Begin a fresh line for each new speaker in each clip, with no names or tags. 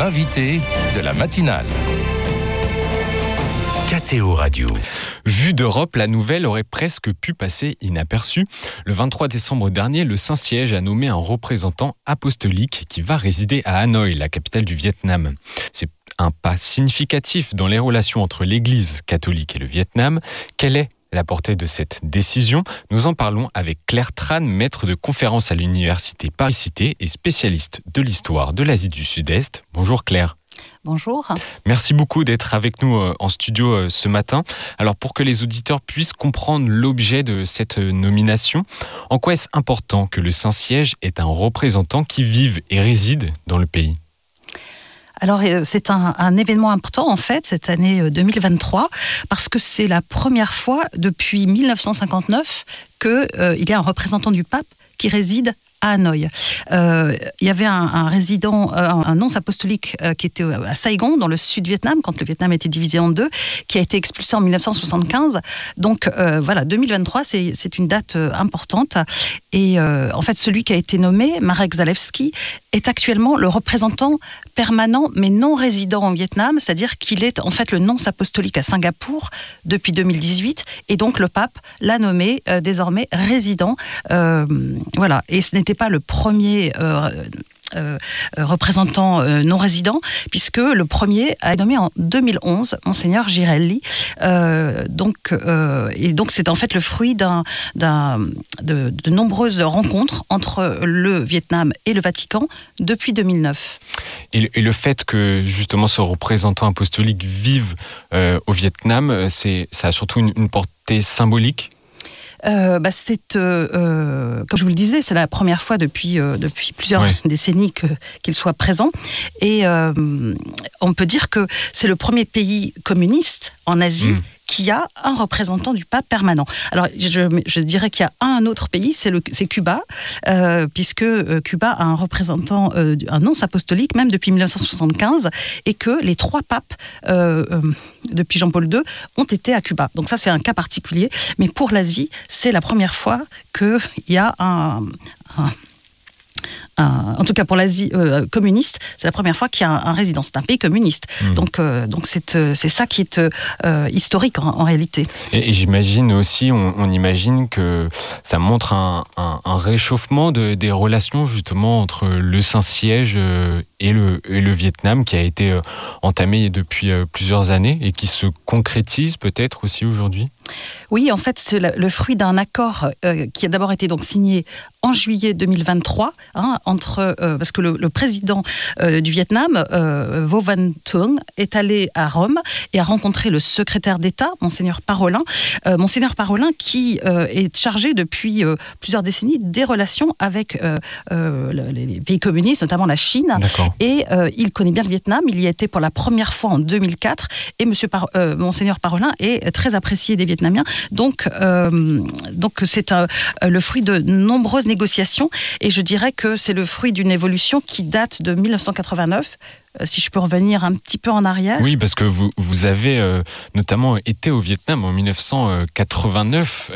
l'invité de la matinale. KTO Radio.
Vue d'Europe, la nouvelle aurait presque pu passer inaperçue. Le 23 décembre dernier, le Saint-Siège a nommé un représentant apostolique qui va résider à Hanoï, la capitale du Vietnam. C'est un pas significatif dans les relations entre l'Église catholique et le Vietnam. Quelle est la portée de cette décision Nous en parlons avec Claire Tran, maître de conférence à l'Université Paris-Cité et spécialiste de l'histoire de l'Asie du Sud-Est. Bonjour Claire.
Bonjour.
Merci beaucoup d'être avec nous euh, en studio euh, ce matin. Alors pour que les auditeurs puissent comprendre l'objet de cette euh, nomination, en quoi est-ce important que le Saint-Siège ait un représentant qui vive et réside dans le pays?
Alors c'est un, événement important en fait cette année 2023 parce que c'est la première fois depuis 1959 qu'il y a un représentant du pape qui réside à Hanoï. Euh, il y avait un, résident, euh, un, nonce apostolique euh, qui était à Saigon, dans le sud Vietnam, quand le Vietnam était divisé en deux, qui a été expulsé en 1975. Donc voilà, 2023, c'est une date importante. Et en fait, celui qui a été nommé, Marek Zalewski, est actuellement le représentant permanent mais non résident en Vietnam, c'est-à-dire qu'il est en fait le nonce apostolique à Singapour depuis 2018 et donc le pape l'a nommé désormais résident. voilà, et ce n'était pas le premier euh, euh, représentant euh, non résident, puisque le premier a été nommé en 2011, Monseigneur Girelli. donc, et donc, c'est en fait le fruit d'un, de, nombreuses rencontres entre le Vietnam et le Vatican depuis 2009.
Et, le fait que justement ce représentant apostolique vive au Vietnam, ça a surtout une portée symbolique?
Euh, bah, c'est, euh, euh, comme je vous le disais, c'est la première fois depuis, depuis plusieurs décennies qu'il soit présent. Et on peut dire que c'est le premier pays communiste en Asie mm qui a un représentant du pape permanent. Alors, je, dirais qu'il y a un autre pays, c'est Cuba, euh, puisque euh, Cuba a un représentant, euh, un nonce apostolique, même depuis 1975, et que les trois papes, depuis Jean-Paul II, ont été à Cuba. Donc ça, c'est un cas particulier. Mais pour l'Asie, c'est la première fois qu'il y a un en tout cas pour l'Asie euh, communiste, c'est la première fois qu'il y a un, résident. C'est un pays communiste. Hmm. Donc, euh, donc euh, c'est, ça qui est historique en, réalité.
Et, j'imagine aussi, on, imagine que ça montre un, réchauffement des relations justement entre le Saint-Siège et le, et le Vietnam qui a été entamé depuis plusieurs années et qui se concrétise peut-être aussi aujourd'hui?
Oui, en fait, c'est le fruit d'un accord qui a d'abord été donc signé en juillet 2023 hein, entre euh, parce que le, président euh, du Vietnam, Vo Van Tung, est allé à Rome et a rencontré le secrétaire d'État, monseigneur Parolin, monseigneur Parolin qui est chargé depuis plusieurs décennies des relations avec les pays communistes, notamment la Chine. Et il connaît bien le Vietnam. Il y a été pour la première fois en 2004 et Monsieur monseigneur Parolin est très apprécié des Vietnamiens. Donc, euh, donc c'est le fruit de nombreuses négociations. Et je dirais que c'est le fruit d'une évolution qui date de 1989 euh, si je peux revenir un petit peu en arrière.
Oui, parce que vous, avez euh, notamment été au Vietnam en 1989,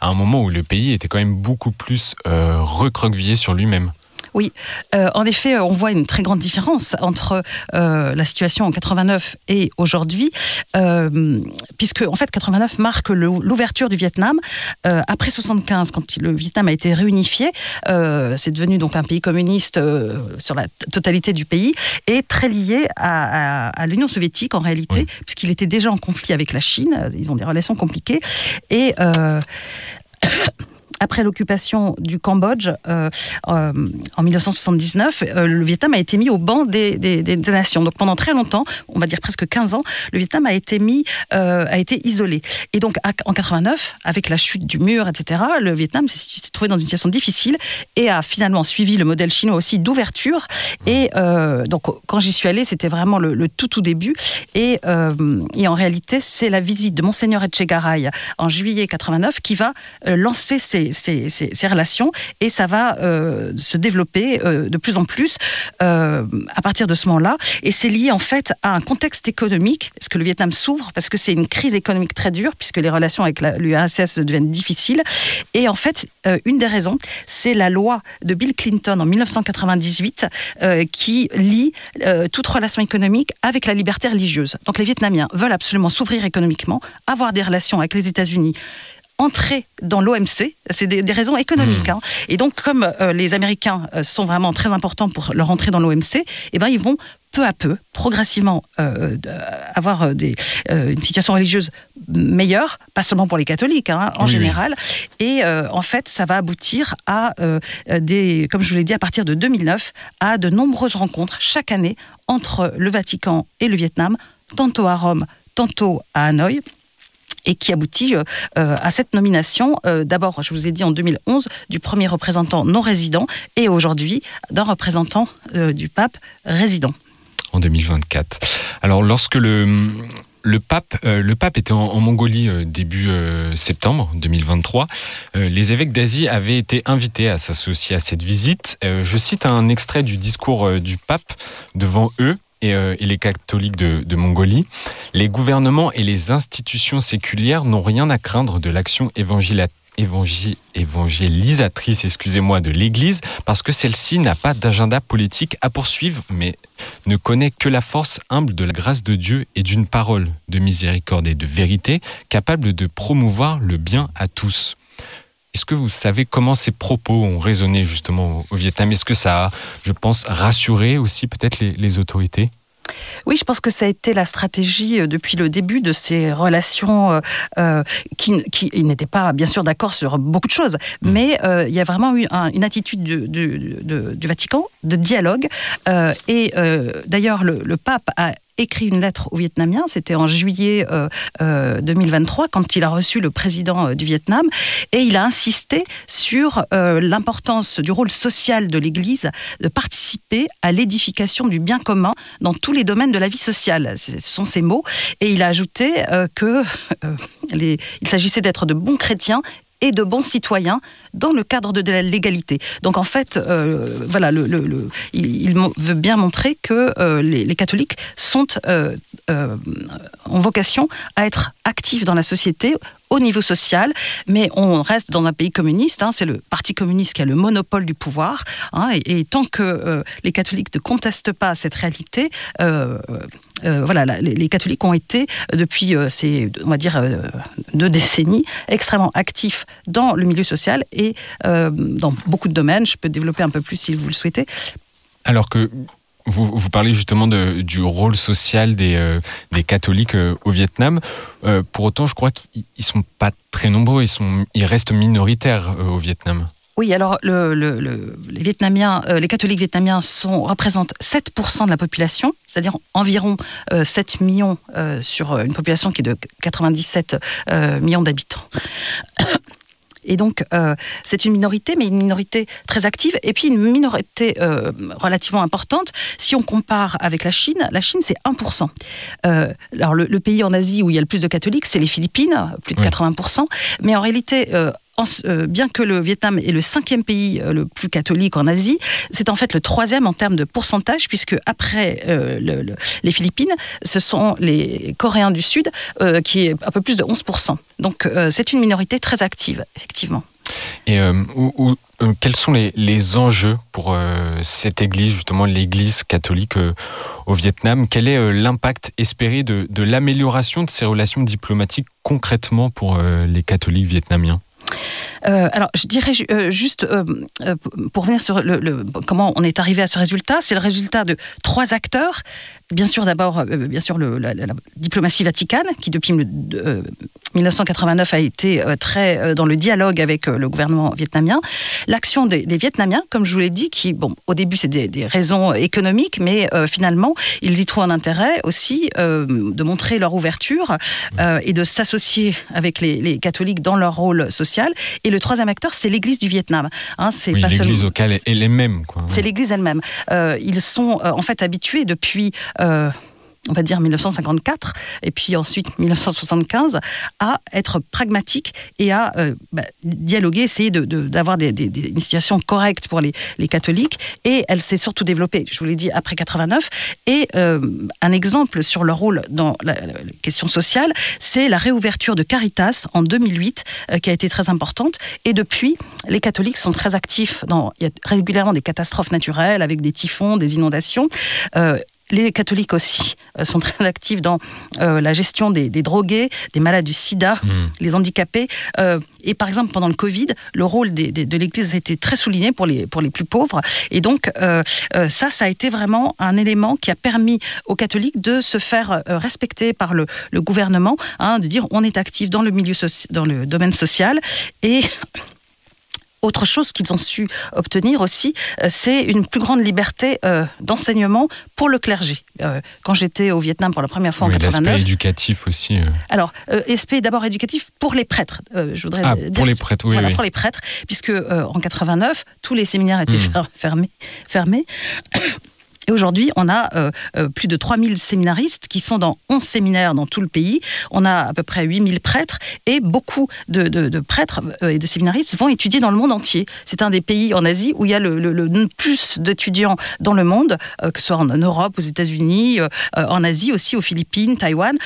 à un moment où le pays était quand même beaucoup plus recroquevillé sur lui-même.
Oui, euh, en effet, on voit une très grande différence entre euh, la situation en 89 et aujourd'hui, euh, puisque en fait 89 marque l'ouverture du Vietnam après 75, quand le Vietnam a été réunifié, c'est devenu donc un pays communiste sur la totalité du pays et très lié à, l'Union soviétique en réalité, puisqu'il était déjà en conflit avec la Chine. Ils ont des relations compliquées. Et après l'occupation du Cambodge euh, euh, en 1979, euh, le Vietnam a été mis au banc des, nations. Donc pendant très longtemps, on va dire presque 15 ans, le Vietnam a été mis, a été isolé. Et donc en 89, avec la chute du mur, etc., le Vietnam s'est trouvé dans une situation difficile et a finalement suivi le modèle chinois aussi d'ouverture. Et donc quand j'y suis allée, c'était vraiment le, tout tout début. Et, et en réalité, c'est la visite de Monseigneur Etchegaray en juillet 89 qui va lancer ces, ces, relations et ça va se développer de plus en plus à partir de ce moment-là. Et c'est lié en fait à un contexte économique, parce que le Vietnam s'ouvre, parce que c'est une crise économique très dure, puisque les relations avec l'URSS deviennent difficiles. Et en fait, une des raisons, c'est la loi de Bill Clinton en 1998 qui lie toute relation économique avec la liberté religieuse. Donc les Vietnamiens veulent absolument s'ouvrir économiquement, avoir des relations avec les États-Unis entrer dans l'OMC, c'est des, raisons économiques. Mmh. Hein. Et donc, comme euh, les Américains euh, sont vraiment très importants pour leur entrée dans l'OMC, eh ben, ils vont peu à peu, progressivement, euh, avoir des, une situation religieuse meilleure, pas seulement pour les catholiques, hein, en général. Et en fait, ça va aboutir à des, comme je vous l'ai dit, à partir de 2009, à de nombreuses rencontres chaque année entre le Vatican et le Vietnam, tantôt à Rome, tantôt à Hanoï et qui aboutit euh, euh, à cette nomination, euh, d'abord, je vous ai dit en 2011, du premier représentant non résident et aujourd'hui d'un représentant du pape résident.
En 2024. Alors, lorsque le, pape, le pape était en, Mongolie début septembre 2023. les évêques d'Asie avaient été invités à s'associer à cette visite. je cite un extrait du discours du pape devant eux euh, et, les catholiques de, Mongolie, les gouvernements et les institutions séculières n'ont rien à craindre de l'action évangélisatrice excusez-moi, de l'Église, parce que celle-ci n'a pas d'agenda politique à poursuivre, mais ne connaît que la force humble de la grâce de Dieu et d'une parole de miséricorde et de vérité, capable de promouvoir le bien à tous. Est-ce que vous savez comment ces propos ont résonné justement au Vietnam? Est-ce que ça a, je pense, rassuré aussi peut-être les, autorités?
Oui, je pense que ça a été la stratégie euh, depuis le début de ces relations euh, euh, qui, n'étaient pas, bien sûr, d'accord sur beaucoup de choses, mm. mais il y a vraiment eu une attitude du, Vatican de dialogue. et d'ailleurs, le, le, pape a écrit une lettre aux Vietnamiens, c'était en juillet 2023, euh, euh, quand il a reçu le président euh, du Vietnam, et il a insisté sur l'importance du rôle social de l'Église de participer à l'édification du bien commun dans tous les domaines de la vie sociale. Ce sont ses mots. Et il a ajouté que s'agissait d'être de bons chrétiens et de bons citoyens dans le cadre de la légalité. Donc en fait, euh, voilà, il, veut bien montrer que euh, les, catholiques sont euh, en vocation à être actifs dans la société au niveau social, mais on reste dans un pays communiste. Hein, c'est le Parti communiste qui a le monopole du pouvoir. Hein, et, tant que les catholiques ne contestent pas cette réalité, voilà, les, catholiques ont été depuis ces, on va dire, deux décennies extrêmement actifs dans le milieu social euh, dans beaucoup de domaines. Je peux développer un peu plus si vous le souhaitez.
Alors que vous, vous, parlez justement de, du rôle social des, euh, des catholiques euh, au Vietnam. pour autant, je crois qu'ils ne sont pas très nombreux, ils, sont, ils restent minoritaires au Vietnam.
Oui, alors le, les Vietnamiens, les catholiques vietnamiens sont, représentent 7% de la population, c'est-à-dire environ 7 millions sur une population qui est de 97 millions d'habitants. Et donc, euh, c'est une minorité, mais une minorité très active, et puis une minorité euh, relativement importante. Si on compare avec la Chine, la Chine, c'est 1%. Euh, alors, le, pays en Asie où il y a le plus de catholiques, c'est les Philippines, plus de 80%. Mais en réalité, euh, bien que le Vietnam est le cinquième pays euh, le plus catholique en Asie, c'est en fait le troisième en termes de pourcentage, puisque après euh, les Philippines, ce sont les Coréens du Sud, qui est un peu plus de 11%. Donc c'est une minorité très active, effectivement.
Et quels sont les, enjeux pour cette Église, justement l'Église catholique au Vietnam? Quel est l'impact espéré de, de l'amélioration de ces relations diplomatiques concrètement pour les catholiques vietnamiens?
Euh, alors, je dirais euh, juste, euh, pour venir sur le, comment on est arrivé à ce résultat, c'est le résultat de trois acteurs. Bien sûr, d'abord, bien sûr, la, diplomatie vaticane, qui depuis 1989 a été très dans le dialogue avec le gouvernement vietnamien. L'action des, Vietnamiens, comme je vous l'ai dit, qui, bon, au début, c'est des, raisons économiques, mais finalement, ils y trouvent un intérêt aussi de montrer leur ouverture et de s'associer avec les, catholiques dans leur rôle social. Et le troisième acteur, c'est l'Église du Vietnam.
Hein, c'est oui, l'Église locale est les mêmes.
C'est l'Église elle-même. Euh, ils sont euh, en fait habitués depuis. Euh, on va dire 1954, et puis ensuite 1975, à être pragmatique et à euh, bah, dialoguer, essayer d'avoir de, des, des, une situation correcte pour les, les catholiques. Et elle s'est surtout développée, je vous l'ai dit, après 89. Et euh, un exemple sur leur rôle dans la, question sociale, c'est la réouverture de Caritas en 2008, euh, qui a été très importante. Et depuis, les catholiques sont très actifs. Dans, il y a régulièrement des catastrophes naturelles avec des typhons, des inondations. Les catholiques aussi euh, sont très actifs dans euh, la gestion des, drogués, des malades du sida, hmm. les handicapés. Euh, et par exemple, pendant le Covid, le rôle de l'Église a été très souligné pour les, pour les plus pauvres. Et donc, ça, ça a été vraiment un élément qui a permis aux catholiques de se faire respecter par le, gouvernement, hein, de dire on est actif dans le milieu dans le domaine social et autre chose qu'ils ont su obtenir aussi, euh, c'est une plus grande liberté euh, d'enseignement pour le clergé. Euh, quand j'étais au Vietnam pour la première fois en 89.
L'aspect éducatif aussi.
Alors, aspect d'abord éducatif pour les prêtres. je voudrais
ah, pour les prêtres, oui,
Pour les prêtres, puisque en 89, tous les séminaires étaient hmm. fermés. fermés. Et aujourd'hui, on a euh, euh, plus de 3000 séminaristes qui sont dans 11 séminaires dans tout le pays. On a à peu près 8000 prêtres et beaucoup de, prêtres euh, et de séminaristes vont étudier dans le monde entier. C'est un des pays en Asie où il y a le, plus d'étudiants dans le monde, que ce soit en, Europe, aux États-Unis, en Asie aussi, aux Philippines, Taïwan.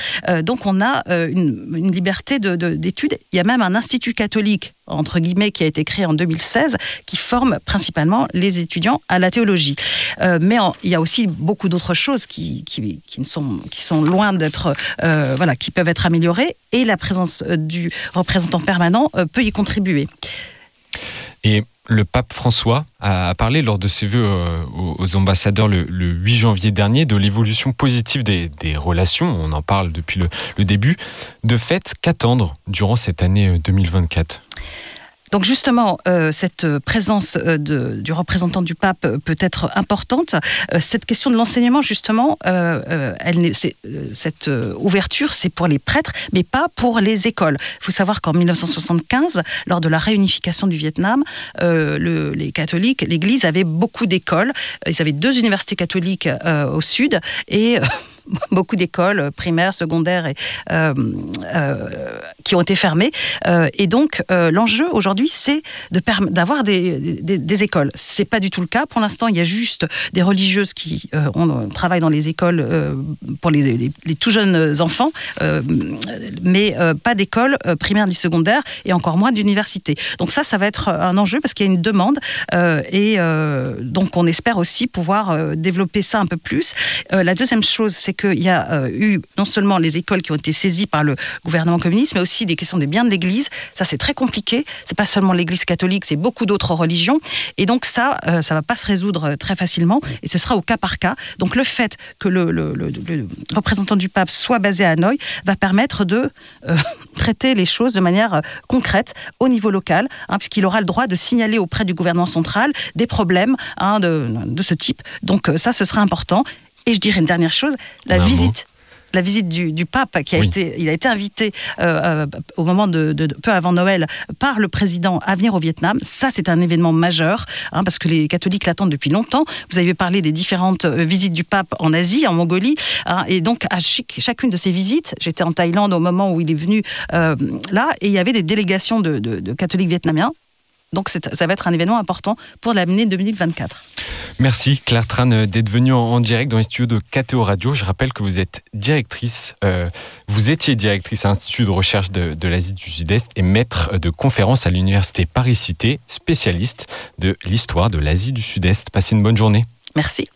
donc on a une, une liberté d'études. Il y a même un institut catholique entre guillemets, qui a été créé en 2016, qui forme principalement les étudiants à la théologie. Euh, mais il y a aussi beaucoup d'autres choses qui, qui, sont, qui sont loin d'être, euh, voilà, qui peuvent être améliorées, et la présence euh, du représentant permanent peut y contribuer.
Le pape François a parlé lors de ses vœux euh, aux ambassadeurs le, 8 janvier dernier de l'évolution positive des, relations, on en parle depuis le début. De fait, qu'attendre durant cette année 2024
donc justement, euh, cette présence euh, du représentant du pape peut être importante. Euh, cette question de l'enseignement, justement, cette ouverture, c'est pour les prêtres, mais pas pour les écoles. Il faut savoir qu'en 1975, lors de la réunification du Vietnam, les catholiques, l'Église avait beaucoup d'écoles. Ils avaient deux universités catholiques au sud et beaucoup d'écoles euh, primaires, secondaires euh, euh, qui ont été fermées. et donc, l'enjeu aujourd'hui, c'est d'avoir des, des, des, écoles. C'est pas du tout le cas. Pour l'instant, il y a juste des religieuses qui on, travaillent dans les écoles pour les, les, tout jeunes enfants, mais pas d'école primaire ni secondaire et encore moins d'université. Donc ça, ça va être un enjeu parce qu'il y a une demande et donc on espère aussi pouvoir développer ça un peu plus. la deuxième chose, c'est qu'il y a euh, eu non seulement les écoles qui ont été saisies par le gouvernement communiste, mais aussi des questions des biens de l'Église. Ça, c'est très compliqué. C'est pas seulement l'Église catholique, c'est beaucoup d'autres religions. Et donc ça, ça euh, ça va pas se résoudre euh, très facilement. Et ce sera au cas par cas. Donc le fait que le, représentant du pape soit basé à Hanoï va permettre de traiter les choses de manière concrète au niveau local, hein, puisqu'il aura le droit de signaler auprès du gouvernement central des problèmes hein, de, de ce type. Donc ça, ce sera important. Et je dirais une dernière chose, la visite la visite du, pape qui a été, il a été invité euh, euh, au moment de, peu avant Noël par le président à venir au Vietnam. Ça, c'est un événement majeur hein, parce que les catholiques l'attendent depuis longtemps. Vous avez parlé des différentes euh, visites du pape en Asie, en Mongolie, hein, et donc à chacune de ces visites, j'étais en Thaïlande au moment où il est venu là, et il y avait des délégations de, de catholiques vietnamiens. Donc ça va être un événement important pour l'année 2024.
Merci Claire Tran euh, d'être venue en, direct dans les studios de KTO Radio. Je rappelle que vous êtes directrice, euh, vous étiez directrice à l'Institut de recherche de, l'Asie du Sud-Est et maître de conférence à l'Université Paris-Cité, spécialiste de l'histoire de l'Asie du Sud-Est. Passez une bonne journée.
Merci.